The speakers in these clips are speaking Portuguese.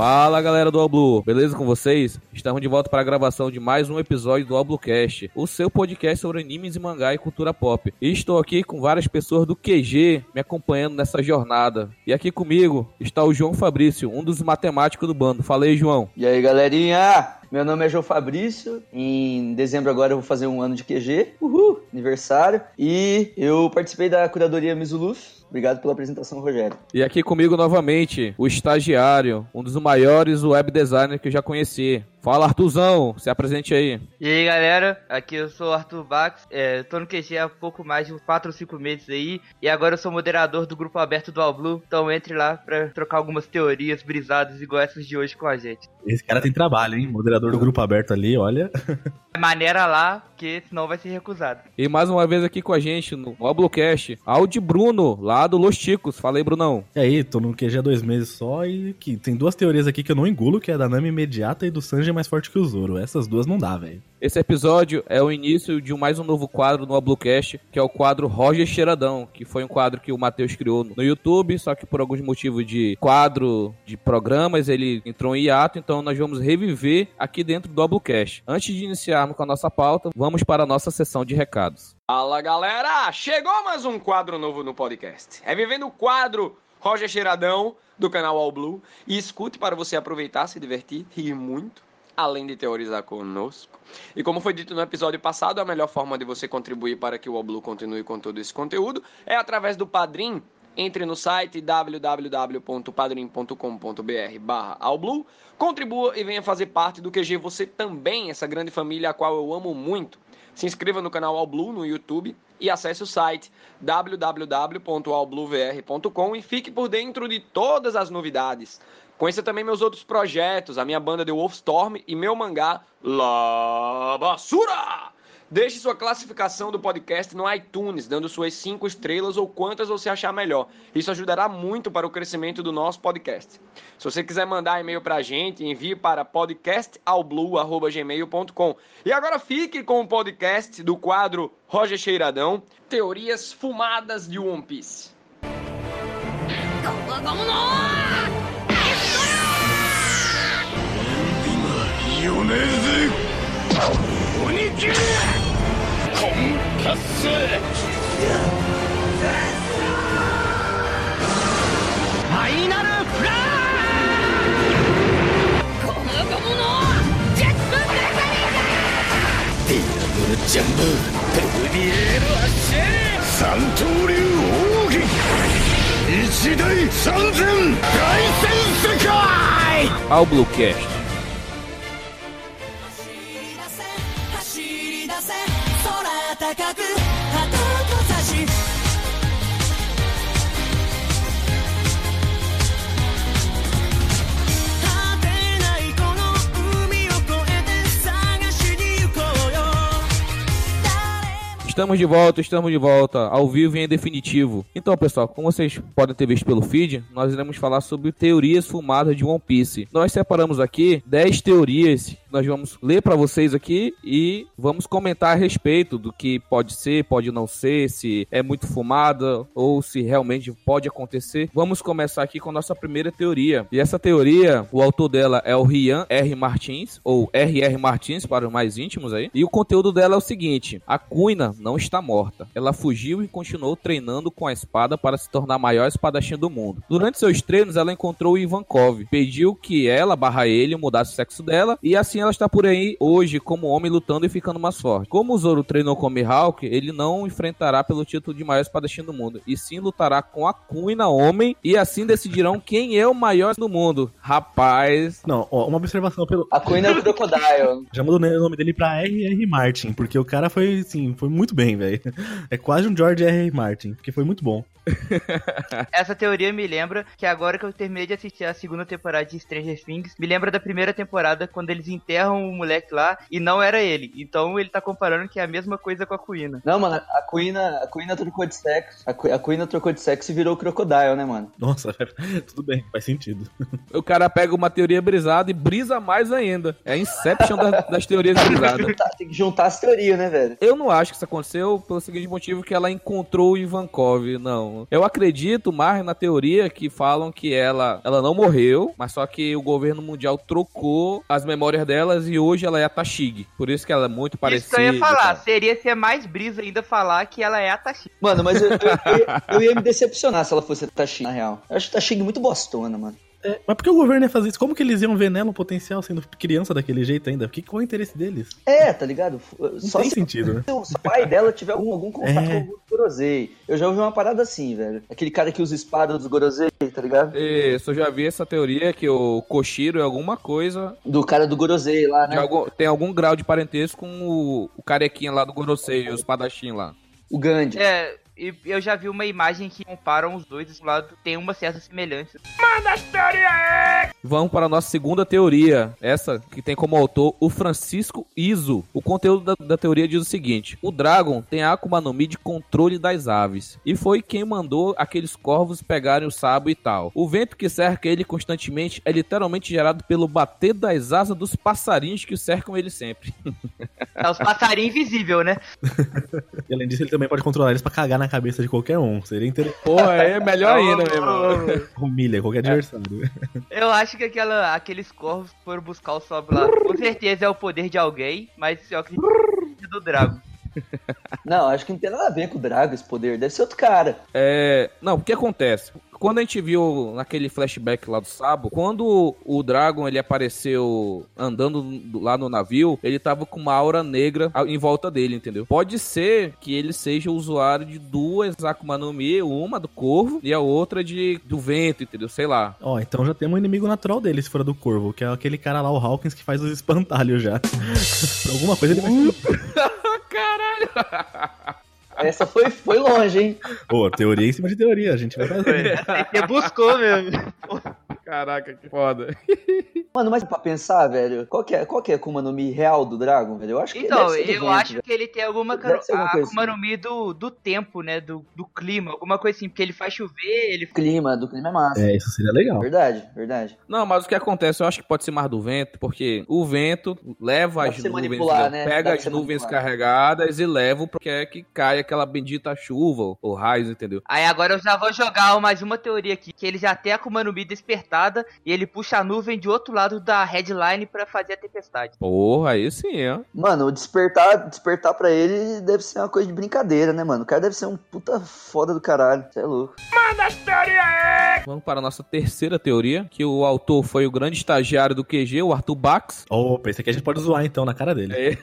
Fala galera do Oblu, beleza com vocês? Estamos de volta para a gravação de mais um episódio do Oblocast, o seu podcast sobre animes e mangá e cultura pop. E estou aqui com várias pessoas do QG me acompanhando nessa jornada. E aqui comigo está o João Fabrício, um dos matemáticos do bando. Falei, João. E aí, galerinha? Meu nome é João Fabrício. Em dezembro agora eu vou fazer um ano de QG. Uhul! Aniversário. E eu participei da curadoria Mizuluf Obrigado pela apresentação, Rogério. E aqui comigo novamente, o estagiário, um dos maiores web designers que eu já conheci. Fala, Artuzão, se apresente aí. E aí, galera, aqui eu sou o Arthur Bax, é, tô no QG há pouco mais de 4 ou 5 meses aí, e agora eu sou moderador do grupo aberto do All Blue, então entre lá pra trocar algumas teorias brisadas igual essas de hoje com a gente. Esse cara tem trabalho, hein? Moderador do grupo aberto ali, olha. Maneira lá, porque senão vai ser recusado. E mais uma vez aqui com a gente no Oblocast, Audi Bruno, lá do Los Ticos. Fala aí, Brunão. E aí, tô no QG há dois meses só e que tem duas teorias aqui que eu não engulo, que é da Nami imediata e do Sanji é mais forte que o Zoro. Essas duas não dá, velho. Esse episódio é o início de mais um novo quadro no Ablocast, que é o quadro Roger Cheiradão, que foi um quadro que o Matheus criou no YouTube, só que por alguns motivos de quadro de programas ele entrou em hiato, então nós vamos reviver aqui dentro do Ablocast. Antes de iniciarmos com a nossa pauta, vamos para a nossa sessão de recados. Fala galera, chegou mais um quadro novo no podcast. Revivendo o quadro Roger Cheiradão do canal All Blue e escute para você aproveitar, se divertir, rir muito além de teorizar conosco. E como foi dito no episódio passado, a melhor forma de você contribuir para que o Oblu continue com todo esse conteúdo é através do Padrim. Entre no site www.padrim.com.br barra Alblu, contribua e venha fazer parte do QG Você Também, essa grande família a qual eu amo muito. Se inscreva no canal Alblu no YouTube e acesse o site www.albluvr.com e fique por dentro de todas as novidades. Conheça também meus outros projetos, a minha banda The Wolfstorm e meu mangá La Basura! Deixe sua classificação do podcast no iTunes, dando suas 5 estrelas ou quantas você achar melhor. Isso ajudará muito para o crescimento do nosso podcast. Se você quiser mandar e-mail para a gente, envie para podcastalblue.gmail.com. E agora fique com o podcast do quadro Roger Cheiradão, Teorias Fumadas de One Piece. 米津鬼切れ婚達成ファイナルフラーこの子ものジェットメカニカディアブルジャンブペルディエールアッシェ三刀流奥義一大三千大戦世界 Ao Bluecast. 走 高く旗と差し果てないこの海を越えて探しに行こうよ誰も Estamos de volta, estamos de volta, ao vivo e em definitivo. Então, pessoal, como vocês podem ter visto pelo feed, nós iremos falar sobre teorias fumadas de One Piece. Nós separamos aqui 10 teorias nós vamos ler para vocês aqui e vamos comentar a respeito do que pode ser, pode não ser, se é muito fumada ou se realmente pode acontecer. Vamos começar aqui com a nossa primeira teoria. E essa teoria, o autor dela é o Rian R. Martins, ou R.R. Martins para os mais íntimos aí. E o conteúdo dela é o seguinte: a Kuina não está morta. Ela fugiu e continuou treinando com a espada para se tornar a maior espadachim do mundo. Durante seus treinos, ela encontrou Ivankov, pediu que ela barra ele mudasse o sexo dela e assim ela está por aí hoje como homem lutando e ficando mais forte. Como o Zoro treinou com o Mihawk, ele não enfrentará pelo título de maior espadachim do mundo, e sim lutará com a Kuina homem e assim decidirão quem é o maior do mundo. Rapaz, Não, ó, uma observação pelo. A Queen é o Crocodile. Já mudou o nome dele pra R.R. Martin, porque o cara foi, assim, foi muito bem, velho. É quase um George R.R. Martin, porque foi muito bom. Essa teoria me lembra que agora que eu terminei de assistir a segunda temporada de Stranger Things, me lembra da primeira temporada quando eles enterram o moleque lá e não era ele. Então ele tá comparando que é a mesma coisa com a Kuina. Não, mano, a Kuina, a Kuina trocou de sexo. A, Ku- a Kuina trocou de sexo e virou Crocodile, né, mano? Nossa, tudo bem, faz sentido. O cara pega uma teoria brisada e brisa mais ainda. É a Inception da- das teorias brisadas. Tem que juntar as teorias, né, velho? Eu não acho que isso aconteceu pelo seguinte motivo que ela encontrou o Ivankov, não. Eu acredito mais na teoria que falam que ela, ela não morreu, mas só que o governo mundial trocou as memórias delas e hoje ela é a Tashig. Por isso que ela é muito Isso parecida. que eu ia falar. Seria ser mais brisa ainda falar que ela é a Tashi. Mano, mas eu, eu, eu- eu ia me decepcionar se ela fosse a Tashig, na real. Eu acho a Tashig muito bostona, mano. É, mas por que o governo ia fazer isso? Como que eles iam ver nela um potencial sendo criança daquele jeito ainda? Que, qual é o interesse deles? É, tá ligado? Não Só tem se sentido, né? o pai dela tiver algum, algum contato É. com o Gorosei. Eu já ouvi uma parada assim, velho. Aquele cara que usa espada dos Gorosei, tá ligado? Isso, eu já vi essa teoria que o Koshiro é alguma coisa. Do cara do Gorosei lá, né? algum- tem algum grau de parentesco com o, o carequinha lá do Gorosei, o espadachim lá. O Gandhi. É, e eu já vi uma imagem que comparam os dois, esse lado tem uma certa semelhança. Vamos para a nossa segunda teoria. Essa que tem como autor o Francisco Iso. O conteúdo da, da teoria diz o seguinte: O Dragon tem a Akuma no Mi de controle das aves. E foi quem mandou aqueles corvos pegarem o sabo e tal. O vento que cerca ele constantemente é literalmente gerado pelo bater das asas dos passarinhos que cercam ele sempre. É os passarinhos invisíveis, né? E além disso, ele também pode controlar eles pra cagar na cabeça de qualquer um. Seria interessante. Porra, é melhor ainda, meu irmão. Humilha qualquer adversário. Eu acho que aquela, aqueles corvos foram buscar o sobe lá. Com certeza é o poder de alguém, mas eu acredito que é do Drago. Não, acho que não tem nada a ver com o Drago esse poder. Deve ser outro cara. É. Não, o que acontece? Quando a gente viu naquele flashback lá do Sabo, quando o Dragon ele apareceu andando do- lá no navio, ele tava com uma aura negra em volta dele, entendeu? Pode ser que ele seja o usuário de duas Akuma no Mi, uma do corvo e a outra de do vento, entendeu? Sei lá. Ó, então já temos um inimigo natural dele, se for do Corvo, que é aquele cara lá, o Hawkins, que faz os espantalhos já. Alguma coisa ele vai. Essa foi, foi longe, hein? Pô, teoria em cima de teoria, a gente vai fazer. Você buscou mesmo. Caraca, que foda. Mano, mas pra pensar, velho, qual que é, qual que é a Akuma no Mi real do Dragon, velho? Eu acho que Então, eu vento, acho velho. que ele tem alguma ser alguma a coisa Akuma assim. no Mi do, do tempo, né? Do, do clima, alguma coisa assim, porque ele faz chover, ele clima, do clima é massa. É, isso seria legal. Verdade, verdade. Não, mas o que acontece, eu acho que pode ser mais do vento, porque o vento leva Dá as nuvens, né? Pega as nuvens manipular. carregadas e leva porque é que cai aquela bendita chuva ou raios, entendeu? Aí agora eu já vou jogar mais uma teoria aqui, que ele já tem a Akuma no Mi despertada e ele puxa a nuvem de outro lado da headline pra fazer a tempestade. Porra, aí sim, ó. Mano, o despertar, despertar pra ele deve ser uma coisa de brincadeira, né, mano? O cara deve ser um puta foda do caralho. Você é louco. Vamos para a nossa terceira teoria, que o autor foi o grande estagiário do QG, o Arthur Bax. Opa, esse aqui a gente pode zoar então na cara dele. É.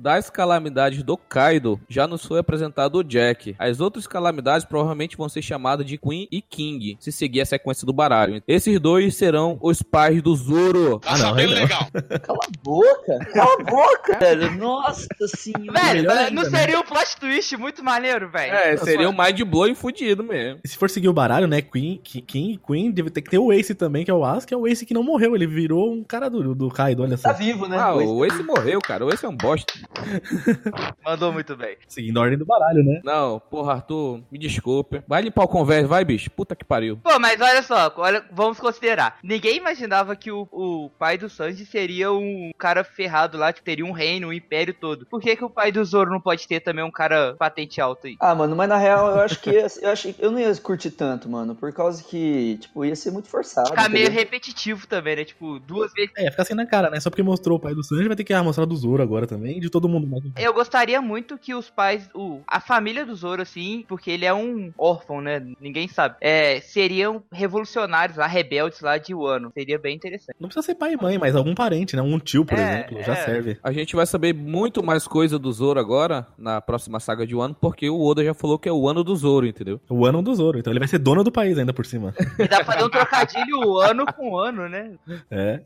Das calamidades do Kaido, já nos foi apresentado o Jack. As outras calamidades provavelmente vão ser chamadas de Queen e King, se seguir a sequência do baralho. Esses dois serão os pais do Zoro. Ah, não, aí não. Cala a boca! Cala a boca, velho! Nossa senhora! Velho, não ainda, né? seria um plot twist muito maneiro, velho? É, seria o mind blowing fudido mesmo. E se for seguir o baralho, né? Queen, Ki- King e Queen, deve ter que ter o Ace também, que é o As, que é o Ace que não morreu. Ele virou um cara do, do Kaido, olha só. Tá vivo, né? Ah, Pois- o Ace morreu, cara. O Ace é um bosta. Mandou muito bem. Seguindo a ordem do baralho, né? Não, porra, Arthur, me desculpe. Vai limpar o converso, vai, bicho. Puta que pariu. Pô, mas olha só, olha, vamos considerar. Ninguém imaginava que o, o pai do Sanji seria um cara ferrado lá, que teria um reino, um império todo. Por que, que o pai do Zoro não pode ter também um cara patente alto aí? Ah, mano, mas na real eu acho que ia- eu acho eu não ia curtir tanto, mano, por causa que, tipo, ia ser muito forçado. Ficar meio repetitivo também, né? Tipo, duas vezes. É, fica assim na cara, né? Só porque mostrou o pai do Sanji, vai ter que ah, mostrar do Zoro agora também, e de todo mundo mais. Eu gostaria muito que os pais, o, a família do Zoro, assim, porque ele é um órfão, né? Ninguém sabe. É, seriam revolucionários lá, rebeldes lá de Wano. Seria bem interessante. Não precisa ser pai e mãe, mas algum parente, né? Um tio, por É, exemplo, já é. serve. A gente vai saber muito mais coisa do Zoro agora, na próxima saga de Wano, porque o Oda já falou que é o ano do Zoro, entendeu? O ano do Zoro. Então ele vai ser dono do país ainda por cima. E dá pra fazer um trocadilho ano com ano, né? É.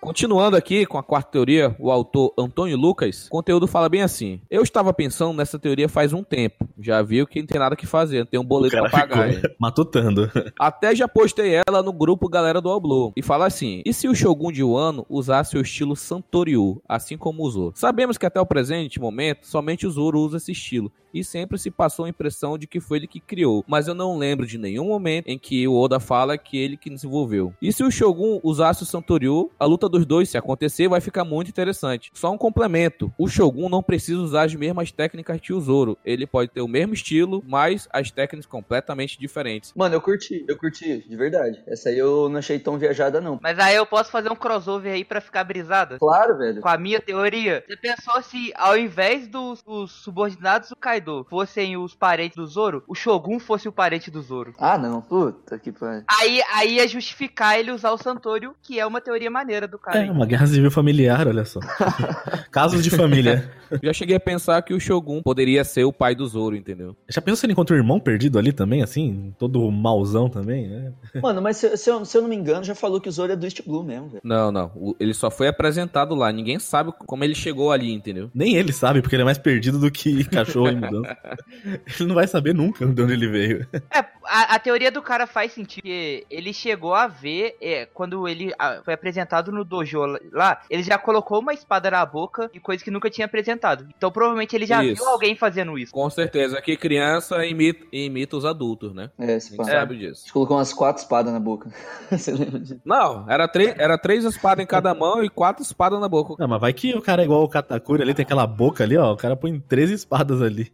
Continuando aqui com a quarta teoria, o autor Antônio Lucas, o conteúdo fala bem assim. Eu estava pensando nessa teoria faz um tempo. Já viu que não tem nada que fazer, tem um boleto pra pagar. ficou matutando. Até já postei ela no grupo Galera do Alblo. E fala assim: e se o Shogun de Wano usasse o estilo Santoryu, assim como o Zoro? Sabemos que até o presente momento, somente o Zoro usa esse estilo. E sempre se passou a impressão de que foi ele que criou. Mas eu não lembro de nenhum momento em que o Oda fala que ele que desenvolveu. E se o Shogun usasse o Santoryu, a luta dos dois, se acontecer, vai ficar muito interessante. Só um complemento: o Shogun não precisa usar as mesmas técnicas que o Zoro. Ele pode ter o mesmo estilo, mas as técnicas completamente diferentes. Mano, eu curti, eu curti, de verdade. Essa aí eu não achei tão viajada, não. Mas aí eu posso fazer um crossover aí pra ficar brisada? Claro, velho. Com a minha teoria, você pensou se ao invés dos, dos subordinados do Kaido fossem os parentes do Zoro, o Shogun fosse o parente do Zoro? Ah, não. Puta que pariu. Aí, aí ia justificar ele usar o Santorio, que é uma teoria maneira do cara. É, uma guerra civil familiar, olha só. Casos de família. Já cheguei a pensar que o Shogun poderia ser o pai do Zoro, entendeu? Já pensou se ele encontra o irmão perdido ali também, assim? Todo mauzão também, né? Mano, mas se, se eu, se eu não me engano, já falou que o Zoro é do East Blue mesmo, velho. Não, não. O- Ele só foi apresentado lá. Ninguém sabe como ele chegou ali, entendeu? Nem ele sabe, porque ele é mais perdido do que cachorro em mudança. Ele não vai saber nunca de onde ele veio. É, a, a teoria do cara faz sentido. porque Ele chegou a ver, é, quando ele ah, foi apresentado no dojo lá, ele já colocou uma espada na boca e coisa que nunca tinha apresentado. Então provavelmente ele já Isso. viu alguém fazendo isso. Com certeza. Que criança imita, imita os adultos, né? É, gente pá. sabe disso. A gente colocou umas quatro espadas na boca. Você lembra disso? Não, era, três era três espadas em cada mão e quatro espadas na boca. Não, mas vai que o cara é igual o Katakuri ali, tem aquela boca ali, ó. O cara põe 13 espadas ali.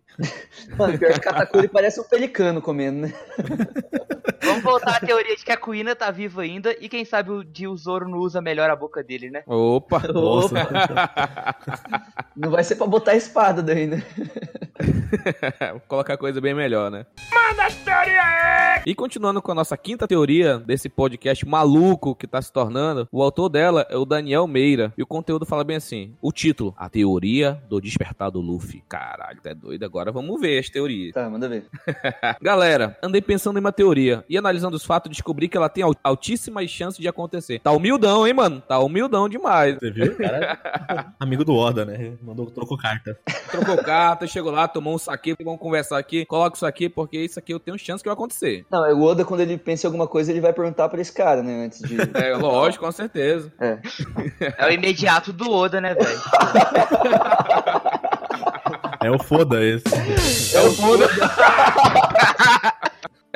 Mano, pior que Katakuri parece um pelicano comendo, né? Vamos voltar à teoria de que a Kuina tá viva ainda e quem sabe o de o Zoro não usa melhor a boca dele, né? Opa! Nossa. Não vai ser pra botar a espada daí, né? Vou colocar coisa bem melhor, né? E continuando com a nossa quinta teoria desse podcast maluco que tá se tornando, o autor dela é o Daniel Meira. E o conteúdo fala bem assim: o título, A Teoria do Despertar do Luffy. Caralho, tá doido? Agora vamos ver as teorias. Tá, manda ver. Galera, andei pensando em uma teoria e analisando os fatos, descobri que ela tem al- altíssimas chances de acontecer. Tá humildão, hein, mano? Tá humildão demais. Você viu? Cara amigo do Oda, né? Mandou, trocou carta. Trocou carta, chegou lá, tomou um saque, vamos conversar aqui. Coloca isso aqui, porque isso aqui eu tenho chance que vai acontecer. Não, é o Oda, quando ele pensa em alguma coisa, ele vai perguntar pra esse cara, né? Antes de. É, lógico, com certeza. É. É o imediato do Oda, né, velho? É o foda esse. É o Oda.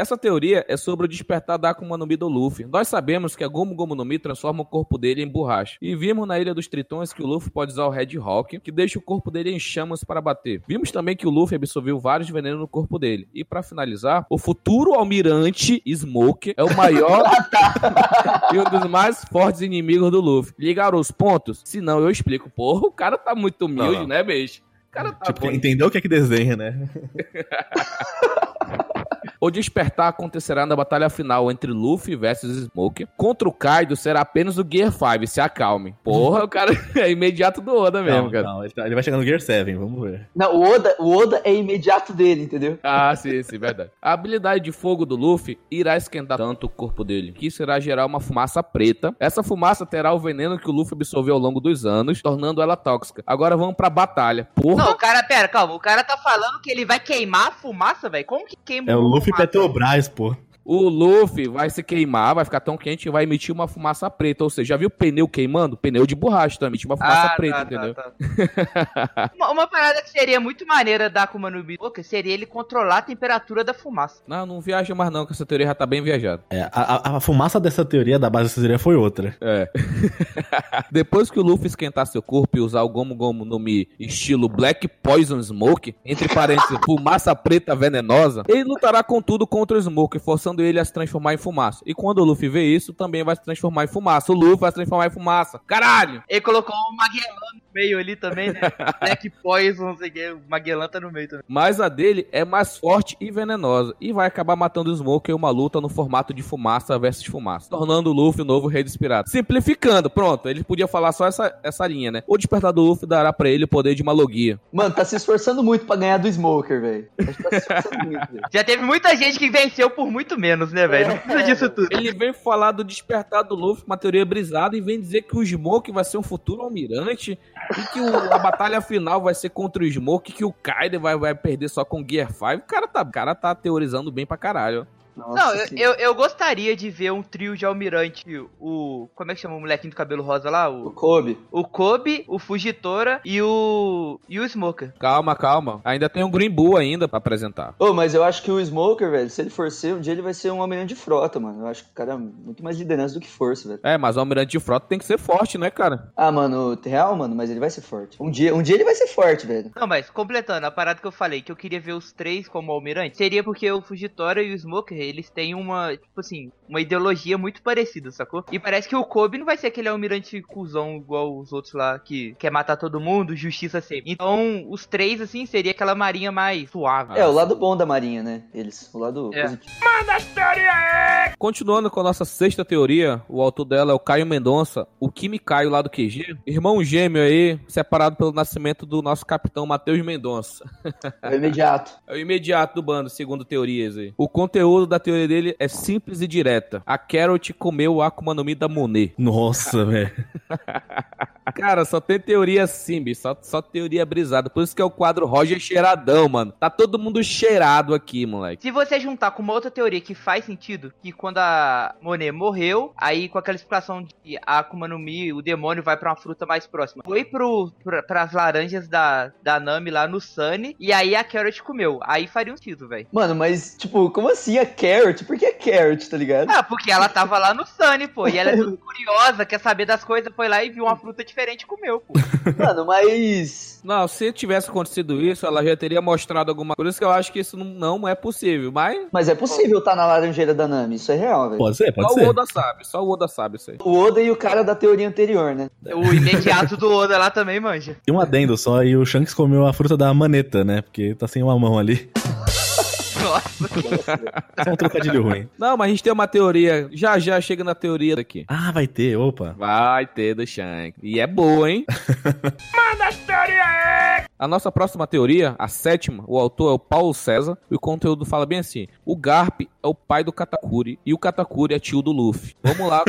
Essa teoria é sobre o despertar da Akuma no Mi do Luffy. Nós sabemos que a Gomu Gomu no Mi transforma o corpo dele em borracha. E vimos na Ilha dos Tritões que o Luffy pode usar o Red Hawk, que deixa o corpo dele em chamas para bater. Vimos também que o Luffy absorveu vários venenos no corpo dele. E para finalizar, o futuro almirante Smoke é o maior e um dos mais fortes inimigos do Luffy. Ligaram os pontos? Se não, eu explico. Porra, o cara tá muito humilde, Não, não. né, beijo? O cara tá Tipo, bom. entendeu o que é que desenha, né? O despertar acontecerá na batalha final entre Luffy versus Smoke. Contra o Kaido será apenas o Gear 5, se acalme. Porra, o cara é imediato do Oda mesmo, Não, cara. não, ele, tá- vai chegar no Gear 7, vamos ver. Não, o Oda, o Oda é imediato dele, entendeu? Ah, sim, sim, verdade. A habilidade de fogo do Luffy irá esquentar tanto o corpo dele, que isso irá gerar uma fumaça preta. Essa fumaça terá o veneno que o Luffy absorveu ao longo dos anos, tornando ela tóxica. Agora vamos pra batalha. Porra, Não, o cara, pera, calma. O cara tá falando que ele vai queimar a fumaça, velho? Como que queima É o Luffy? Petrobras, pô. O Luffy vai se queimar, vai ficar tão quente e vai emitir uma fumaça preta. Ou seja, já viu pneu queimando? Pneu de borracha também, emite uma fumaça Ah, preta, tá, entendeu? tá, tá. uma, uma parada que seria muito maneira da Akuma no Mi seria ele controlar a temperatura da fumaça. Não, não viaja mais não, que essa teoria já tá bem viajada. É, a, a- a fumaça dessa teoria, da base dessa teoria, foi outra. É. Depois que o Luffy esquentar seu corpo e usar o Gomu Gomu no Mi estilo Black Poison Smoke, entre parênteses, fumaça preta venenosa, ele lutará com tudo contra o Smoke, forçando ele a se transformar em fumaça. E quando o Luffy vê isso, também vai se transformar em fumaça. O Luffy vai se transformar em fumaça. Caralho! Ele colocou o Magellan meio ali também, né? Black Poison, não sei o que, o Magellan tá no meio também. Mas a dele é mais forte e venenosa. E vai acabar matando o Smoker em uma luta no formato de fumaça versus fumaça. Tornando o Luffy o novo rei dos piratas. Simplificando, pronto. Ele podia falar só essa, essa linha, né? O despertar do Luffy dará pra ele o poder de uma logia. Mano, tá se esforçando muito pra ganhar do Smoker, velho. Tá se esforçando muito, velho. Já teve muita gente que venceu por muito menos, né, velho? Não precisa disso tudo. Ele vem falar do despertar do Luffy, uma teoria brisada, e vem dizer que o Smoke vai ser um futuro almirante, e que o- a batalha final vai ser contra o Smoke, que o Kaido vai, vai perder só com Gear 5. O cara tá, cara tá teorizando bem pra caralho. Nossa, Não, eu, eu, eu gostaria de ver um trio de almirante. O. Como é que chama o molequinho do cabelo rosa lá? O O, Kobe. o Kobe, o Fugitora e o. E o Smoker. Calma, calma. Ainda tem um Green Bull ainda pra apresentar. Ô, mas eu acho que o Smoker, velho, se ele for ser, um dia ele vai ser um almirante de frota, mano. Eu acho que o cara é muito mais liderança do que força, velho. É, mas o almirante de frota tem que ser forte, né, cara? Ah, mano, real, mano, mas ele vai ser forte. Um dia, um dia ele vai ser forte, velho. Não, mas completando, a parada que eu falei, que eu queria ver os três como almirante, seria porque o Fugitora e o Smoker, eles têm uma, tipo assim, uma ideologia muito parecida, sacou? E parece que o Kobe não vai ser aquele almirante cuzão igual os outros lá, que quer matar todo mundo, justiça sempre. Então, os três, assim, seria aquela marinha mais suave. É, o lado bom da marinha, né? Eles. O lado É. positivo. Continuando com a nossa sexta teoria, o autor dela é o Caio Mendonça, o Kimi Caio lá do QG, irmão gêmeo aí, separado pelo nascimento do nosso capitão Matheus Mendonça. É o imediato. É o imediato do bando, segundo teorias aí. O conteúdo da teoria dele é simples e direta. A Carrot comeu o Akuma no Mi da Monet. Nossa, velho. Cara, só tem teoria assim, bicho. Só, só teoria brisada. Por isso que é o quadro Roger cheiradão, mano. Tá todo mundo cheirado aqui, moleque. Se você juntar com uma outra teoria que faz sentido, que quando a Monet morreu, aí com aquela explicação de que a Akuma no Mi, o demônio vai pra uma fruta mais próxima, foi pro, pra, pras laranjas da, da Nami lá no Sunny, e aí a Carrot comeu. Aí faria um sentido, velho. Mano, mas, tipo, como assim a Carrot? Por que a Carrot, tá ligado? Ah, porque ela tava lá no Sunny, pô, e ela é tudo curiosa, quer saber das coisas, foi lá e viu uma fruta diferente e comeu, pô. Mano, mas. Não, se tivesse acontecido isso, ela já teria mostrado alguma coisa. Por isso que eu acho que isso não, não é possível. Mas Mas é possível estar na laranjeira da Nami, isso é real, velho. Pode ser, pode só o ser. Oda sabe. Só o Oda sabe isso aí. O Oda e o cara da teoria anterior, né? O imediato do Oda lá também manja. E um adendo só, e o Shanks comeu a fruta da maneta, né? Porque tá sem uma mão ali. Nossa. Só um trocadilho ruim. Não, mas a gente tem uma teoria. Já já chega na teoria daqui. Ah, vai ter, opa. Vai ter do Shank. E é boa, hein? A nossa próxima teoria, a sétima, o autor é o Paulo César, e o conteúdo fala bem assim: o Garp é o pai do Katakuri e o Katakuri é tio do Luffy. Vamos lá,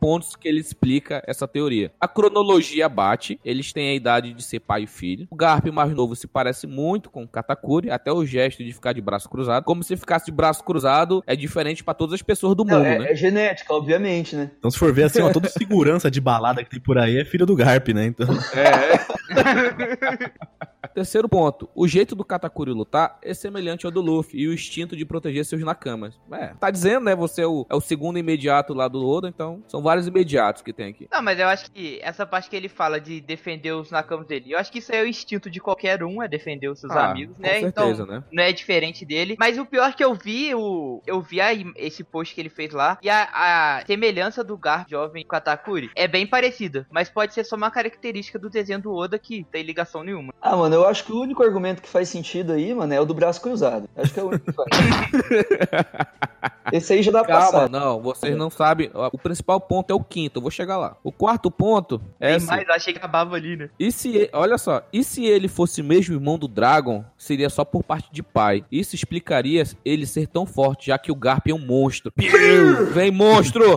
pontos que ele explica essa teoria. A cronologia bate, eles têm a idade de ser pai e filho. O Garp mais novo se parece muito com o Katakuri, até o gesto de ficar de braço cruzado. Como se ficasse de braço cruzado é diferente pra todas as pessoas do Não, mundo, é, né? é genética, obviamente, né? Então, se for ver assim, ó, toda segurança de balada que tem por aí é filho do Garp, né? Então, Terceiro ponto. O jeito do Katakuri lutar é semelhante ao do Luffy e o instinto de proteger seus nakamas. É, tá dizendo, né? Você é o, é o segundo imediato lá do Oda, então são vários imediatos que tem aqui. Não, mas eu acho que essa parte que ele fala de defender os nakamas dele, eu acho que isso aí é o instinto de qualquer um, é defender os seus Ah, amigos, com né? certeza, então, né? não é diferente dele. Mas o pior que eu vi, o, eu vi a esse post que ele fez lá, e a, a semelhança do Garp jovem com a Takuri é bem parecida, mas pode ser só uma característica do desenho do Oda que tem ligação nenhuma. Ah, mano, eu acho que o único argumento que faz sentido aí, mano, é o do braço cruzado. Acho que é o único que faz. Esse aí já dá pra Calma, passar. não, vocês não sabem. O principal ponto é o quinto, eu vou chegar lá. O quarto ponto é Tem assim, mais, achei que acabava ali, né? E se, olha só, e se ele fosse mesmo irmão do Dragon, seria só por parte de pai. Isso explicaria ele ser tão forte, já que o Garp é um monstro. Vem, monstro!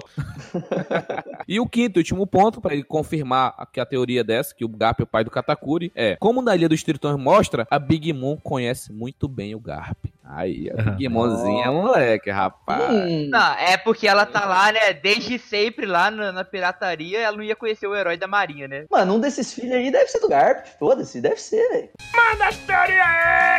e o quinto e último ponto, pra ele confirmar que a teoria dessa, que o Garp é o pai do Katakuri, é, como na Ilha dos Tritões mostra, a Big Mom conhece muito bem o Garp. Aí, a Big Momzinha é moleque, rapaz. Hum, Não, é porque ela tá lá, né, desde sempre lá na, na pirataria, ela não ia conhecer o herói da marinha, né? Mano, um desses filhos aí deve ser do Garp. Foda-se, deve ser, velho.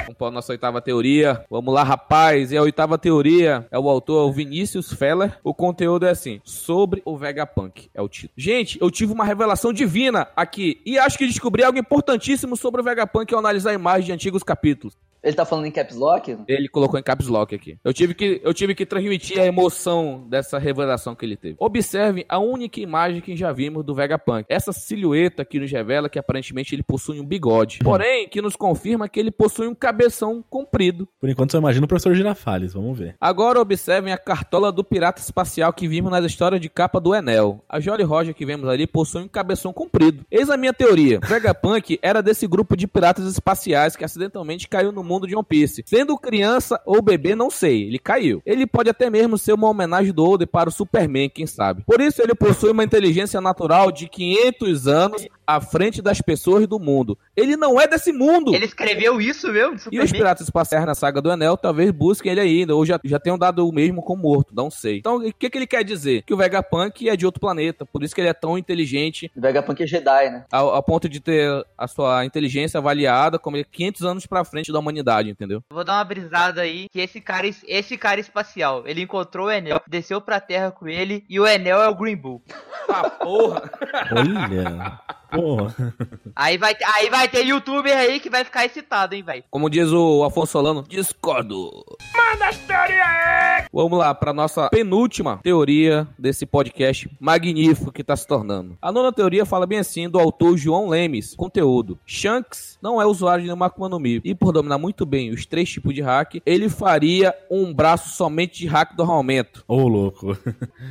Vamos para a nossa oitava teoria. Vamos lá, rapaz. E a oitava teoria é o autor é o Vinícius Feller. O conteúdo é assim: sobre o Vegapunk. É o título. Gente, eu tive uma revelação divina aqui. E acho que descobri algo importantíssimo sobre o Vegapunk ao analisar imagens de antigos capítulos. Ele tá falando em caps lock? Ele ele colocou em caps lock aqui. Eu tive que, eu tive que transmitir a emoção dessa revelação que ele teve. Observe a única imagem que já vimos do Vegapunk. Essa silhueta que nos revela que aparentemente ele possui um bigode. Porém, que nos confirma que ele possui um cabeção comprido. Por enquanto só imagina o professor Girafales, vamos ver. Agora observem a cartola do pirata espacial que vimos nas histórias de capa do Enel. A Jolly Roger que vemos ali possui um cabeção comprido. Eis a minha teoria. Vegapunk era desse grupo de piratas espaciais que acidentalmente caiu no mundo de One Piece. Sendo criança ou bebê, não sei. Ele caiu. Ele pode até mesmo ser uma homenagem do Oda para o Superman, quem sabe. Por isso ele possui uma inteligência natural de 500 anos à frente das pessoas do mundo. Ele não é desse mundo. Ele escreveu isso mesmo? E os piratas espaciais na saga do Anel talvez busquem ele ainda, ou já, já tenham dado o mesmo como morto, não sei. Então, o que, que ele quer dizer? Que o Vegapunk é de outro planeta, por isso que ele é tão inteligente, O Vegapunk é Jedi, né? ao, ao ponto de ter a sua inteligência avaliada como ele é 500 anos pra frente da humanidade, entendeu? Vou dar uma brisada aí, que esse cara, esse cara espacial, ele encontrou o Enel, desceu pra terra com ele, e o Enel é o Green Bull. Ah, porra! Olha. Porra. Aí vai, aí vai ter youtuber aí que vai ficar excitado, hein, velho. Como diz o Afonso Solano, discordo. Manda as teorias! Vamos lá para nossa penúltima teoria desse podcast magnífico que tá se tornando. A nona teoria fala bem assim do autor João Lemes. Conteúdo. Shanks não é usuário de nenhuma Akuma no Mi. E por dominar muito bem os três tipos de hack, ele faria um braço somente de hack do armamento. Ô, louco.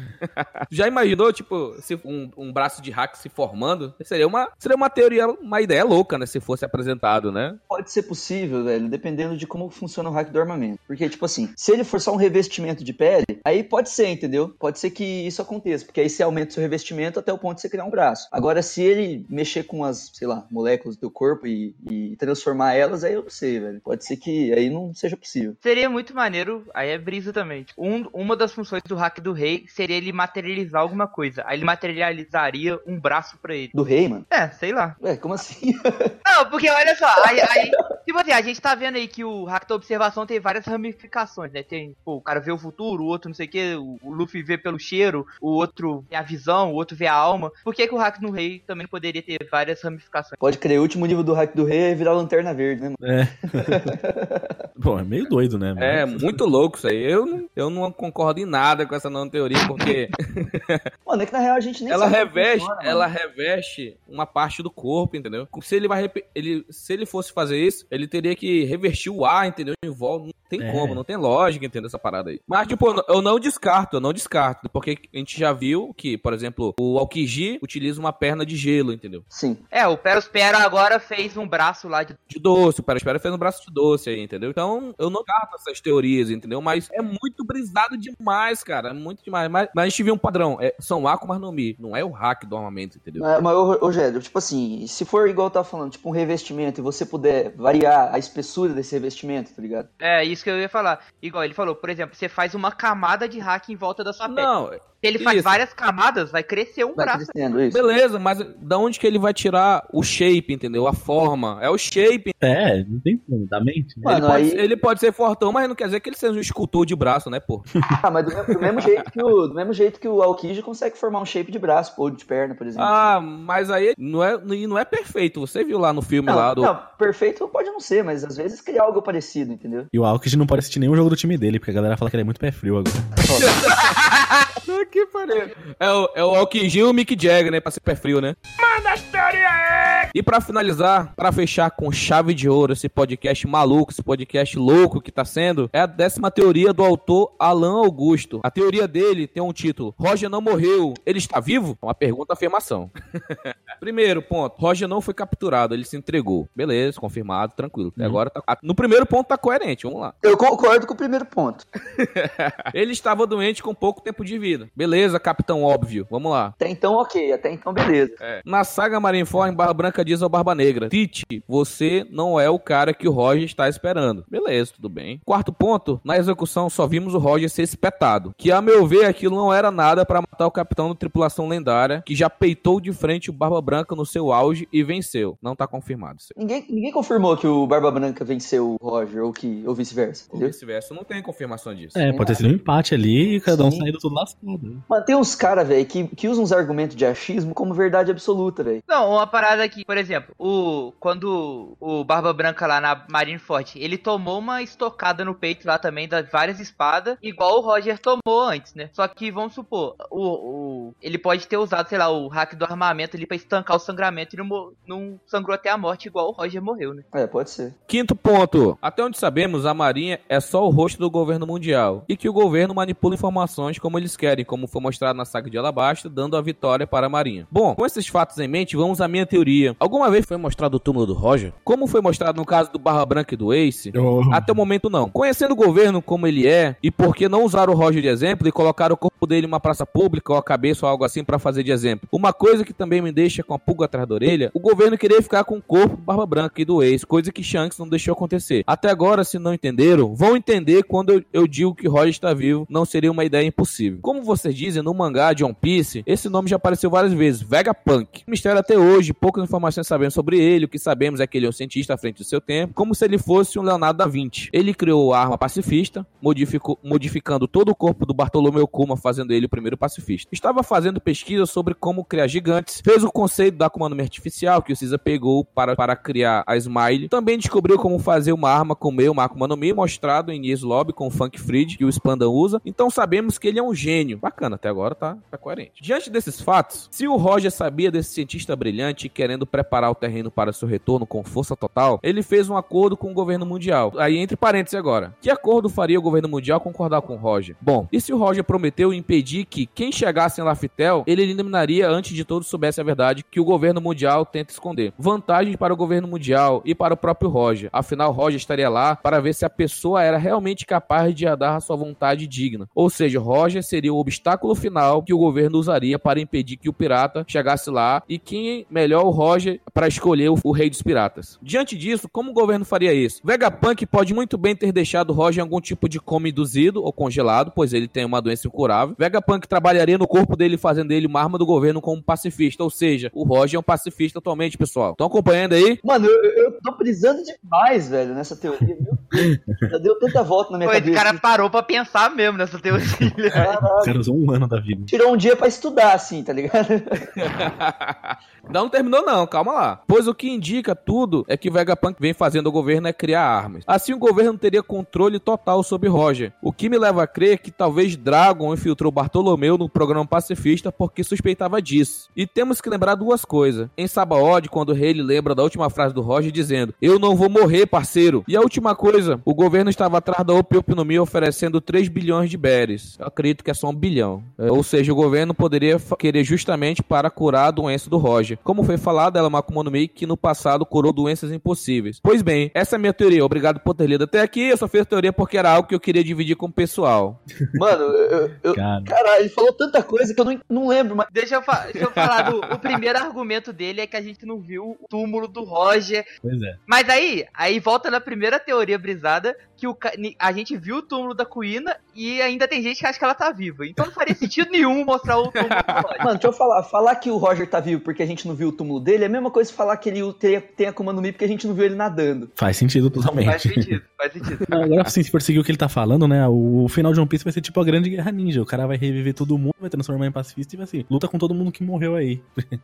Já imaginou, tipo, se um, um braço de hack se formando? Seria uma, seria uma teoria, uma ideia louca, né? Se fosse apresentado, né? Pode ser possível, velho, dependendo de como funciona o hack do armamento. Porque, tipo assim, se ele for só um revestimento de pele, aí pode ser, entendeu? Pode ser que isso aconteça, porque aí você aumenta o seu revestimento até o ponto de você criar um braço. Agora, se ele mexer com as, sei lá, moléculas do teu corpo e, e transformar elas, aí eu não sei, velho. Pode ser que aí não seja possível. Seria muito maneiro, aí é brisa também. Tipo, um- uma das funções do hack do rei seria ele materializar alguma coisa. Aí ele materializaria um braço pra ele. Do rei, mano. É, sei lá. Ué, como assim? Não, porque olha só, aí, aí tipo assim, a gente tá vendo aí que o hack da observação tem várias ramificações, né? Tem, pô, o cara vê o futuro, o outro não sei o que, o, o Luffy vê pelo cheiro, o outro vê a visão, o outro vê a alma. Por que, que o hack no rei também poderia ter várias ramificações? Pode crer, o último nível do hack do rei é virar lanterna verde, né, mano? É. Pô, é meio doido, né? mano? É muito louco isso aí. Eu, não- eu não concordo em nada com essa não teoria, porque Mano, é que na real a gente nem ela reveste, funciona, mano. ela reveste uma parte do corpo, entendeu? Se ele vai ele se ele fosse fazer isso, ele teria que revertir o ar, entendeu? Em volta, não tem É. como, não tem lógica, entendeu essa parada aí. Mas tipo, eu não- descarto, eu não descarto, porque a gente já viu que, por exemplo, o Aokiji utiliza uma perna de gelo, entendeu? Sim. É, o Perospero agora fez um braço lá de. De doce, o Perospero fez um braço de doce aí, entendeu? Então, eu não descarto essas teorias, entendeu? Mas é muito brisado demais, cara, é muito demais. Mas, mas a gente viu um padrão, é, são Akumas no Mi, não é o hack do armamento, entendeu? Mas, mas ô, Rogério, tipo assim, se for igual eu tava falando, tipo um revestimento, e você puder variar a espessura desse revestimento, tá ligado? É, isso que eu ia falar. Igual ele falou, por exemplo, você faz uma camada de hack em volta da sua pele. Não, Se ele faz isso. várias camadas, vai crescer um Vai braço. crescendo isso. Beleza, mas da onde que ele vai tirar o shape, entendeu? A forma. É o shape. É, não tem como, da mente. né? Mano, ele, pode, aí- ser- ele pode ser fortão, mas não quer dizer que ele seja um escultor de braço, né, pô? Ah, mas do mesmo, do mesmo jeito que o, do mesmo jeito que o Aokiji consegue formar um shape de braço ou de perna, por exemplo. Ah, mas aí não é, não é perfeito. Você viu lá no filme não, lá do. não, perfeito pode não ser, mas às vezes cria algo parecido, entendeu? E o Alkid não pode assistir nenhum jogo do time dele, porque a galera fala que ele é muito pé frio agora. Que pariu. É o, é o Alquinjinho e o Mick Jagger, né? Pra ser pé frio, né? Manda a E pra finalizar, pra fechar com chave de ouro esse podcast maluco, esse podcast louco que tá sendo, é a décima teoria do autor Alan Augusto. A teoria dele tem um título: Roger não morreu, ele está vivo? Uma pergunta, afirmação. Primeiro ponto: Roger não foi capturado, ele se entregou. Beleza, confirmado, tranquilo. Até agora tá. No primeiro ponto tá coerente, vamos lá. Eu concordo com o primeiro ponto. Ele estava doente com pouco tempo de vida. Beleza, capitão óbvio. Vamos lá. Até então, ok, até então, beleza. Na saga Marineford, Barra Branca diz ao Barba Negra: Tite, você não é o cara que o Roger está esperando. Beleza, tudo bem. Quarto ponto: na execução só vimos o Roger ser espetado. Que a meu ver, aquilo não era nada para matar o capitão da tripulação lendária, que já peitou de frente o Barba Branca no seu auge e venceu. Não tá confirmado. Ninguém, ninguém confirmou que o Barba Branca venceu o Roger ou, que, ou vice-versa, Ou vice-versa, não tem confirmação disso. É, pode ter sido um empate ali e cada um Sim. saindo tudo lascado. Mano, tem uns caras, velho, que, que usam uns argumentos de achismo como verdade absoluta, velho. Não, uma parada que por exemplo, o quando o Barba Branca lá na Marineford, ele tomou uma estocada no peito lá também das várias espadas, igual o Roger tomou antes, né? Só que vamos supor, o, o ele pode ter usado, sei lá, o hack do armamento ali pra estancar o sangramento e não, não sangrou até a morte igual o Roger morreu, né? É, pode ser. Quinto ponto. Até onde sabemos, a Marinha é só o rosto do governo mundial. E que o governo manipula informações como eles querem, como foi mostrado na saga de Alabasta, dando a vitória para a Marinha. Bom, com esses fatos em mente, vamos à minha teoria. Alguma vez foi mostrado o túmulo do Roger? Como foi mostrado no caso do Barra Branca e do Ace? Oh. Até o momento não. Conhecendo o governo como ele é, e por que não usar o Roger de exemplo e colocar o corpo dele em uma praça pública ou a cabeça ou algo assim pra fazer de exemplo? Uma coisa que também me deixa com a pulga atrás da orelha, o governo querer ficar com o corpo do Barba Branca e do Ace, coisa que Shanks não deixou acontecer. Até agora, se não entenderam, vão entender quando eu, eu digo que Roger está vivo, não seria uma ideia impossível. Como vocês dizem, no mangá de One Piece, esse nome já apareceu várias vezes, Vegapunk. Mistério até hoje, poucas informações sabemos sobre ele, o que sabemos é que ele é um cientista à frente do seu tempo, como se ele fosse um Leonardo da Vinci. Ele criou a arma pacifista, modificando todo o corpo do Bartolomeu Kuma, fazendo ele o primeiro pacifista. Estava fazendo pesquisa sobre como criar gigantes, fez o conceito da Mi artificial, que o Caesar pegou para, para criar a Smile. Também descobriu como fazer uma arma com meio uma Akuma no Mi, mostrado em Yes Lobby com o Funk Fried, que o Spandan usa. Então sabemos que ele é um gênio. Bacana, até agora tá, tá coerente. Diante desses fatos, se o Roger sabia desse cientista brilhante querendo preparar o terreno para seu retorno com força total, ele fez um acordo com o governo mundial. Aí, entre parênteses agora, que acordo faria o governo mundial concordar com Roger? Bom, e se o Roger prometeu impedir que quem chegasse em Laftel, ele eliminaria antes de todos soubesse a verdade que o governo mundial tenta esconder. Vantagens para o governo mundial e para o próprio Roger. Afinal, Roger estaria lá para ver se a pessoa era realmente capaz de dar a sua vontade digna. Ou seja, Roger seria o obstáculo final que o governo usaria para impedir que o pirata chegasse lá e quem melhor o Roger para escolher o, o rei dos piratas. Diante disso, como o governo faria isso? Vegapunk pode muito bem ter deixado Roger em algum tipo de coma induzido ou congelado, pois ele tem uma doença incurável. Vegapunk trabalharia no corpo dele fazendo ele uma arma do governo como pacifista, ou seja, o Roger é um pacifista atualmente, pessoal. Estão acompanhando aí? Mano, eu, eu tô brisando demais, velho, nessa teoria. Já deu tanta volta na minha Pô, esse cabeça. cara parou pra pensar mesmo nessa teoria. O cara usou um ano da vida. Tirou um dia pra estudar, assim, tá ligado? Não terminou não, calma lá. Pois o que indica tudo é que Vegapunk vem fazendo o governo é criar armas. Assim o governo teria controle total sobre Roger. O que me leva a crer que talvez Dragon infiltrou Bartolomeu no programa pacifista porque suspeitava disso. E temos que lembrar duas coisas. Em Sabaody, quando o rei lembra da última frase do Roger dizendo Eu não vou morrer, parceiro. E a última coisa, o governo estava atrás da Opiopinomia oferecendo 3 bilhões de berries. Eu acredito que é só um bilhão. É, ou seja, o governo poderia querer justamente para curar a doença do Roger. Como foi falado, é uma Akuma no Mi que no passado curou doenças impossíveis. Pois bem, essa é a minha teoria. Obrigado por ter lido até aqui. Eu só fiz a teoria porque era algo que eu queria dividir com o pessoal. Mano, eu, eu, Cara, Caralho, ele falou tanta coisa que eu não, não lembro, mas. Deixa eu, fa- deixa eu falar do o primeiro argumento dele é que a gente não viu o túmulo do Roger. pois é. Mas aí, aí volta na primeira teoria brisada que o, a gente viu o túmulo da Kuina e ainda tem gente que acha que ela tá viva. Então não faria sentido nenhum mostrar o túmulo do Roger. Mano, deixa eu falar. Falar que o Roger tá vivo porque a gente não viu o túmulo dele é a mesma coisa que falar que ele tem, tem Akuma no Mi porque a gente não viu ele nadando. Faz sentido totalmente. Faz sentido, faz sentido. Agora, assim, se for seguir o que ele tá falando, né? O final de One Piece vai ser tipo a grande guerra ninja. O cara vai reviver todo mundo, vai transformar em pacifista e vai assim, luta com todo mundo que morreu aí.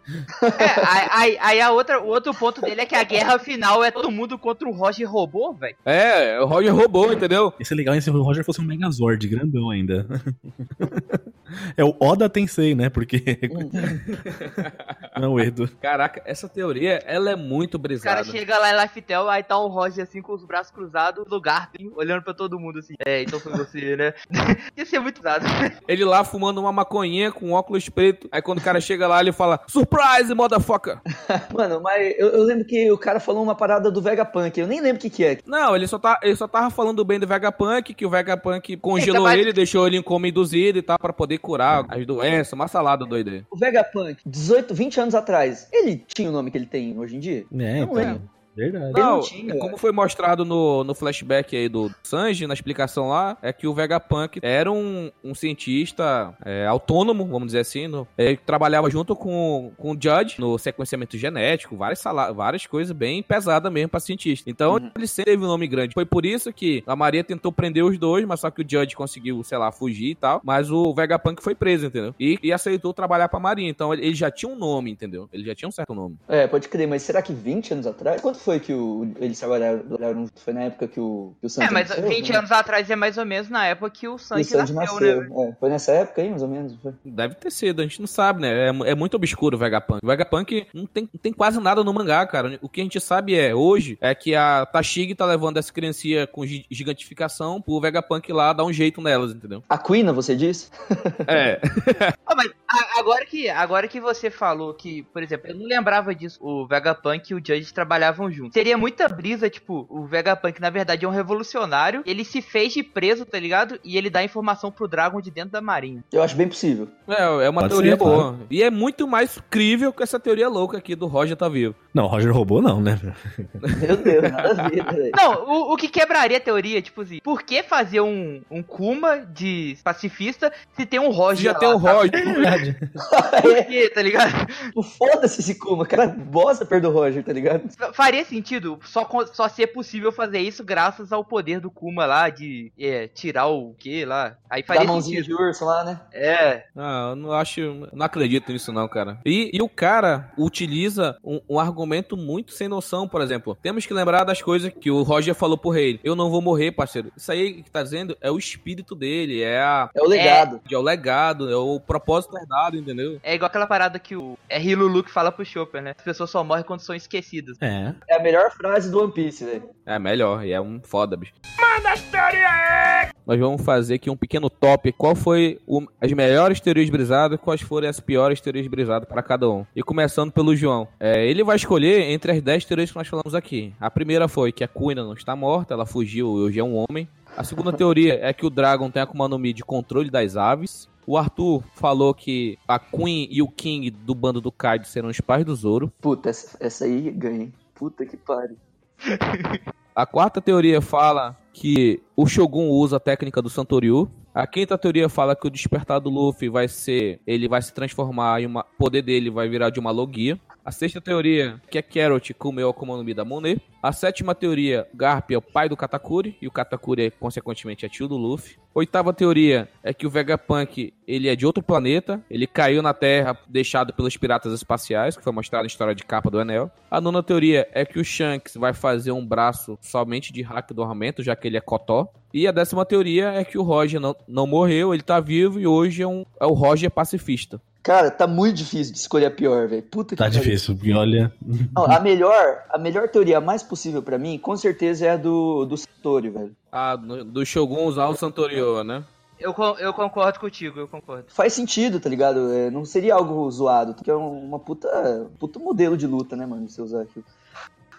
É, aí, aí, aí a outra, o outro ponto dele é que a guerra final é todo mundo contra o Roger robô, velho. É, o Roger roubou, entendeu? Ia ser legal se o Roger fosse um Megazord, grandão ainda. é o Oda Tensei, né? Porque. Não, o Edo. Caraca, essa teoria, ela é muito O cara brisada. chega lá em Lifetel, aí tá o Roger assim com os braços cruzados no Garpin, olhando pra todo mundo assim. É, então foi você, né? Ia ser muito usado. Ele lá fumando uma maconhinha com óculos preto. Aí quando o cara chega lá, ele fala: Surprise, motherfucker! Mano, mas eu, eu lembro que o cara falou uma parada do Vegapunk. Eu nem lembro o que, que é. Não, ele só, tá, ele só tava falando bem do Vegapunk, que o Vegapunk congelou Ele tá ele, deixou ele em coma induzido e tal, pra poder curar as doenças. Uma salada doida aí. O Vegapunk, 18, 20 anos atrás, ele tinha o nome que ele tem hoje em dia? É, Não então. lembro. Verdade. Ele Não, tinha, é como foi mostrado no, no flashback aí do Sanji, na explicação lá, é que o Vegapunk era um, um cientista é, autônomo, vamos dizer assim, no, que trabalhava junto com, com o Judge no sequenciamento genético, várias, várias coisas bem pesadas mesmo pra cientista. Então Uhum. ele sempre teve um nome grande. Foi por isso que a Maria tentou prender os dois, mas só que o Judge conseguiu, sei lá, fugir e tal. Mas o Vegapunk foi preso, entendeu? E, e aceitou trabalhar pra Marinha. Então ele, ele já tinha um nome, entendeu? Ele já tinha um certo nome. É, pode crer, mas será que 20 anos atrás? Quanto foi que o, eles trabalharam? trabalharam- Foi na época que o, que o Sanji É, mas nasceu, 20 né? anos atrás é mais ou menos na época que o Sanji, o Sanji nasceu, nasceu. né? É, foi nessa época aí, mais ou menos? Foi. Deve ter sido, a gente não sabe, né? É, é muito obscuro o Vegapunk. O Vegapunk não tem, não tem quase nada no mangá, cara. O que a gente sabe é, hoje, é que a Tashigi tá levando essa criancinha com gi- gigantificação pro Vegapunk lá dar um jeito nelas, entendeu? A Quina, você disse? É. Ah, mas a- agora que, agora que você falou que, por exemplo, eu não lembrava disso, o Vegapunk e o Judge trabalhavam juntos. Seria muita brisa, tipo, o Vegapunk na verdade é um revolucionário, ele se fez de preso, tá ligado? E ele dá informação pro Dragon de dentro da marinha. Eu acho bem possível. É, é uma Pode teoria ser, boa. E é muito mais crível que essa teoria louca aqui do Roger tá vivo. Não, Roger roubou não, né? Meu Deus, nada a ver, velho. Não, o, o que quebraria a teoria, tipo assim, por que fazer um, um Kuma de pacifista se tem um Roger Já lá, tem o sabe? Roger. Verdade. Por quê, tá ligado? Foda-se esse Kuma, cara bosta perto do Roger, tá ligado? Faria sentido só, só ser possível fazer isso graças ao poder do Kuma lá de é, tirar o que lá. Aí Dá faria a mãozinha sentido. de urso lá, né? É. Ah, eu não acho. Não acredito nisso, não, cara. E, e o cara utiliza um, um argumento muito sem noção, por exemplo. Temos que lembrar das coisas que o Roger falou pro rei. Eu não vou morrer, parceiro. Isso aí que tá dizendo é o espírito dele, é a. É o legado. É o legado, é o propósito herdado, entendeu? É igual aquela parada que o é Hilulu que fala pro Chopper, né? As pessoas só morrem quando são esquecidas. É. É a melhor frase do One Piece, velho. É melhor, e é um foda, bicho. Nós vamos fazer aqui um pequeno top. Qual foi o- as melhores teorias brisadas? Quais foram as piores teorias brisadas para cada um? E começando pelo João. É, ele vai escolher entre as 10 teorias que nós falamos aqui. A primeira foi que a Kuina não está morta, ela fugiu e hoje é um homem. A segunda teoria é que o Dragon tem a Akuma no Mi de controle das aves. O Arthur falou que a Queen e o King do bando do Kaido serão os pais do Zoro. Puta, essa, essa aí ganha? Puta que pariu. A quarta teoria fala que o Shogun usa a técnica do Santoryu. A quinta teoria fala que o despertar do Luffy vai ser. Ele vai se transformar em uma. O poder dele vai virar de uma logia. A sexta teoria, que é Carrot comeu a Akuma no Mi da Monet. A sétima teoria, Garp é o pai do Katakuri. E o Katakuri, é, consequentemente, é tio do Luffy. Oitava teoria é que o Vegapunk, ele é de outro planeta. Ele caiu na Terra, deixado pelos piratas espaciais, que foi mostrado na história de capa do Enel. A nona teoria é que o Shanks vai fazer um braço somente de hack do armamento, já que ele é Kotó. E a décima teoria é que o Roger não, não morreu, ele tá vivo e hoje é, um, é o Roger pacifista. Cara, tá muito difícil de escolher a pior, velho. Puta que Tá difícil, porque olha. Não, a melhor, a melhor teoria mais possível pra mim, com certeza é a do, do Satori, velho. Ah, do, Shogun usar o Santorio, né? Eu, eu concordo contigo, eu concordo. Faz sentido, tá ligado? É, não seria algo zoado, porque é um- uma puta, puta modelo de luta, né, mano, você usar aquilo.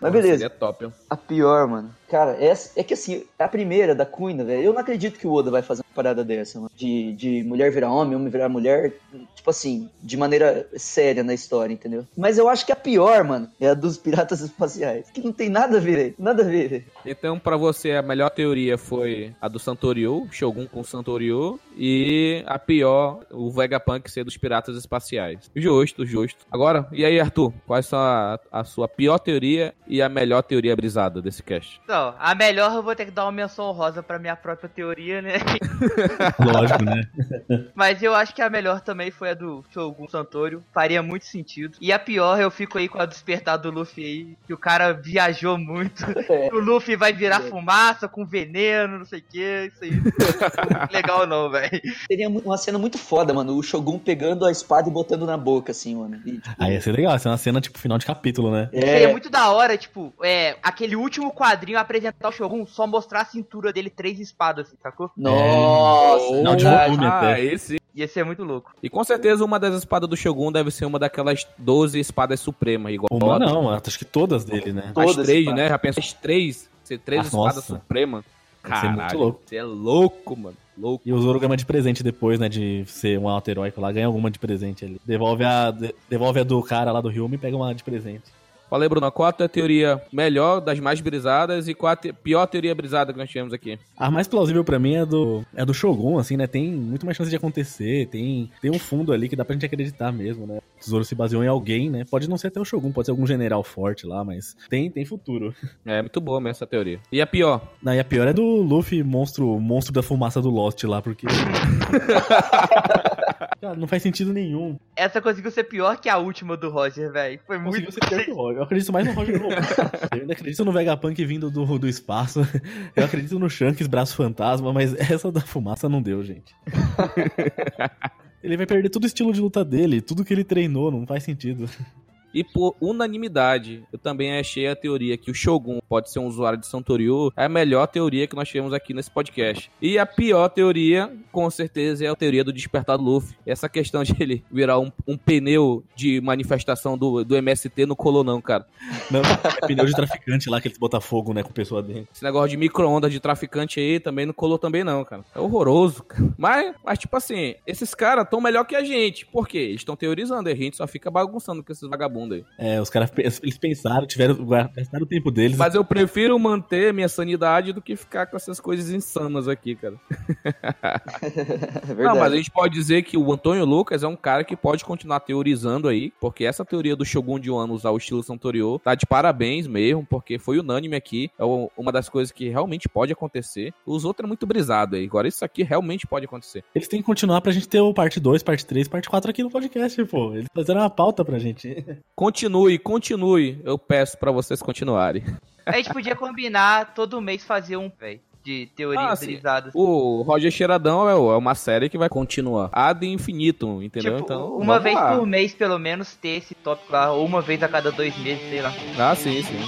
Mas beleza, Seria top, ó. a pior, mano. Cara, essa, é que assim, a primeira da Kuina, velho, eu não acredito que o Oda vai fazer uma parada dessa, mano. De, de mulher virar homem, homem virar mulher, tipo assim, de maneira séria na história, entendeu? Mas eu acho que a pior, mano, é a dos piratas espaciais. Que não tem nada a ver, velho. Nada a ver, velho. Então, pra você, a melhor teoria foi a do Santorio, Shogun com Santorio, e a pior, o Vegapunk ser dos piratas espaciais. Justo, justo. Agora, e aí, Arthur? Quais são a, a sua pior teoria e a melhor teoria brisada desse cast? Então, a melhor eu vou ter que dar uma menção honrosa pra minha própria teoria, né? Lógico, né? Mas eu acho que a melhor também foi a do Shogun Santorio. Faria muito sentido. E a pior eu fico aí com a despertar do Luffy aí. Que o cara viajou muito. É. O Luffy vai virar fumaça com veneno, não sei o que. Isso aí não é muito legal não, velho. Seria uma cena muito foda, mano. O Shogun pegando a espada e botando na boca, assim, mano. E, tipo, Aí ia ser legal, ia ser uma cena tipo final de capítulo, né? Seria é, muito da hora, tipo, é, aquele último quadrinho apresentar o Shogun, só mostrar a cintura dele três espadas, assim, sacou? Nossa, Final de volume ah, até. esse. Ia ser muito louco. E com certeza uma das espadas do Shogun deve ser uma daquelas 12 espadas supremas, igual Uma a- não, acho que todas dele, né? As Todas três, espadas. né? Já pensou as três? Ser três Ah, espadas nossa. supremas? Ser muito Caralho, louco. Você é louco, mano. Louco. E o Zoro ganha uma de presente depois, né? De ser um alto heróico lá, ganha alguma de presente ali. Devolve a, de- devolve a do cara lá do Ryumi e pega uma de presente. Fala aí, Bruno, qual a tua teoria melhor, das mais brisadas, e qual a te- pior teoria brisada que nós tivemos aqui? A mais plausível pra mim é do, é do Shogun, assim, né? Tem muito mais chance de acontecer, tem, tem um fundo ali que dá pra gente acreditar mesmo, né? O tesouro se baseou em alguém, né? Pode não ser até o Shogun, pode ser algum general forte lá, mas tem, tem futuro. É, muito boa mesmo essa teoria. E a pior? Não, e a pior é do Luffy, monstro, monstro da fumaça do Lost lá, porque. Cara, não faz sentido nenhum. Essa conseguiu ser pior que a última do Roger, velho. Foi muito. Conseguiu ser pior que o Roger. Eu acredito mais no Roger Gold. Eu ainda acredito no Vegapunk vindo do, do espaço. Eu acredito no Shanks, braço fantasma, mas essa da fumaça não deu, gente. Ele vai perder todo o estilo de luta dele, tudo que ele treinou, não faz sentido. E por unanimidade, eu também achei a teoria que o Shogun pode ser um usuário de Santoryu é a melhor teoria que nós tivemos aqui nesse podcast. E a pior teoria, com certeza, é a teoria do despertar do Luffy. Essa questão de ele virar um, um pneu de manifestação do, do MST não colou não, cara. Não, é pneu de traficante lá que eles botam fogo, né, com pessoa dentro. Esse negócio de micro-ondas de traficante aí também não colou também não, cara. É horroroso, cara. Mas, mas tipo assim, esses caras estão melhor que a gente. Por quê? Eles estão teorizando, a gente só fica bagunçando com esses vagabundos aí. É, os caras eles pensaram, tiveram, gastaram o tempo deles. Mas eu prefiro manter minha sanidade do que ficar com essas coisas insanas aqui, cara. É verdade. Não, mas a gente pode dizer que o Antônio Lucas é um cara que pode continuar teorizando aí, porque essa teoria do Shogun de Wano usar o estilo Santorio tá de parabéns mesmo, porque foi unânime aqui. É uma das coisas que realmente pode acontecer. Os outros é muito brisado aí. Agora isso aqui realmente pode acontecer. Eles têm que continuar pra gente ter o parte 2, parte 3, parte 4 aqui no podcast, pô. Eles fizeram uma pauta pra gente. Continue, continue. Eu peço pra vocês continuarem. A gente podia combinar todo mês fazer um, velho. De teorias Ah. O Roger Cheiradão é é uma série que vai continuar. Ad infinitum, entendeu? Tipo, então, uma vez lá. por mês, pelo menos, ter esse tópico lá, ou uma vez a cada dois meses, sei lá. Ah, sim, sim.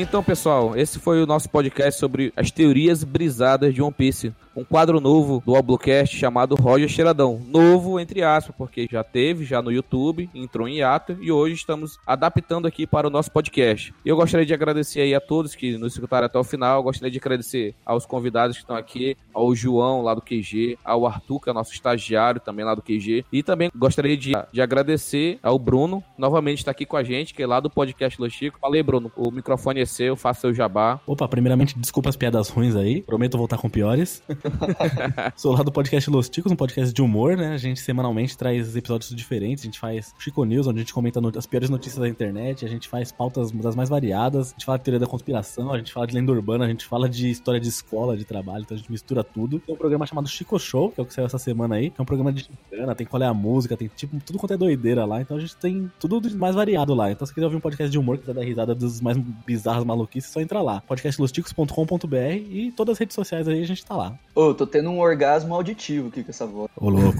Então, pessoal, esse foi o nosso podcast sobre as teorias brisadas de One Piece. Um quadro novo do Oblocast chamado Roger Cheiradão. Novo, entre aspas, porque já teve, já no YouTube, entrou em hiato e hoje estamos adaptando aqui para o nosso podcast. Eu gostaria de agradecer aí a todos que nos escutaram até o final. Gostaria de agradecer aos convidados que estão aqui, ao João lá do QG, ao Arthur, que é nosso estagiário também lá do QG. E também gostaria de, de agradecer ao Bruno, novamente está aqui com a gente, que é lá do podcast Los Chico. Falei, Bruno, o microfone é seu, faça seu jabá. Opa, primeiramente, desculpa as piadas ruins aí. Prometo voltar com piores. Sou lá do podcast Los Ticos, um podcast de humor, né? A gente semanalmente traz episódios diferentes. A gente faz Chico News, onde a gente comenta as piores notícias da internet. A gente faz pautas das mais variadas. A gente fala de teoria da conspiração, a gente fala de lenda urbana, a gente fala de história de escola, de trabalho. Então a gente mistura tudo. Tem um programa chamado Chico Show, que é o que saiu essa semana aí. Que é um programa de gincana, tem qual é a música, tem tipo tudo quanto é doideira lá. Então a gente tem tudo mais variado lá. Então se quiser ouvir um podcast de humor, quiser dar risada dos mais bizarras maluquices, só entra lá. podcastlosticos.com.br e todas as redes sociais aí a gente tá lá. Ô, tô tendo um orgasmo auditivo aqui com essa voz. Ô, louco.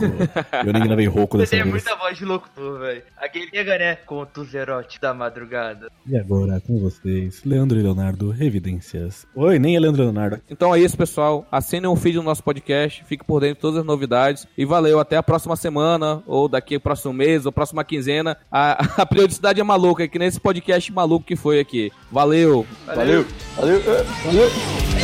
Eu nem gravei rouco Você dessa tem vez. muita voz de locutor, velho. Aquele chega, né? Contos eróticos da madrugada. E agora, com vocês, Leandro e Leonardo, Revidências. Oi, nem é Leandro e Leonardo. Então é isso, pessoal. Assinem um feed no nosso podcast, fique por dentro de todas as novidades. E valeu, até a próxima semana, ou daqui ao próximo mês, ou próxima quinzena. A, a periodicidade é maluca, que nesse podcast maluco que foi aqui. Valeu! Valeu! Valeu! Valeu!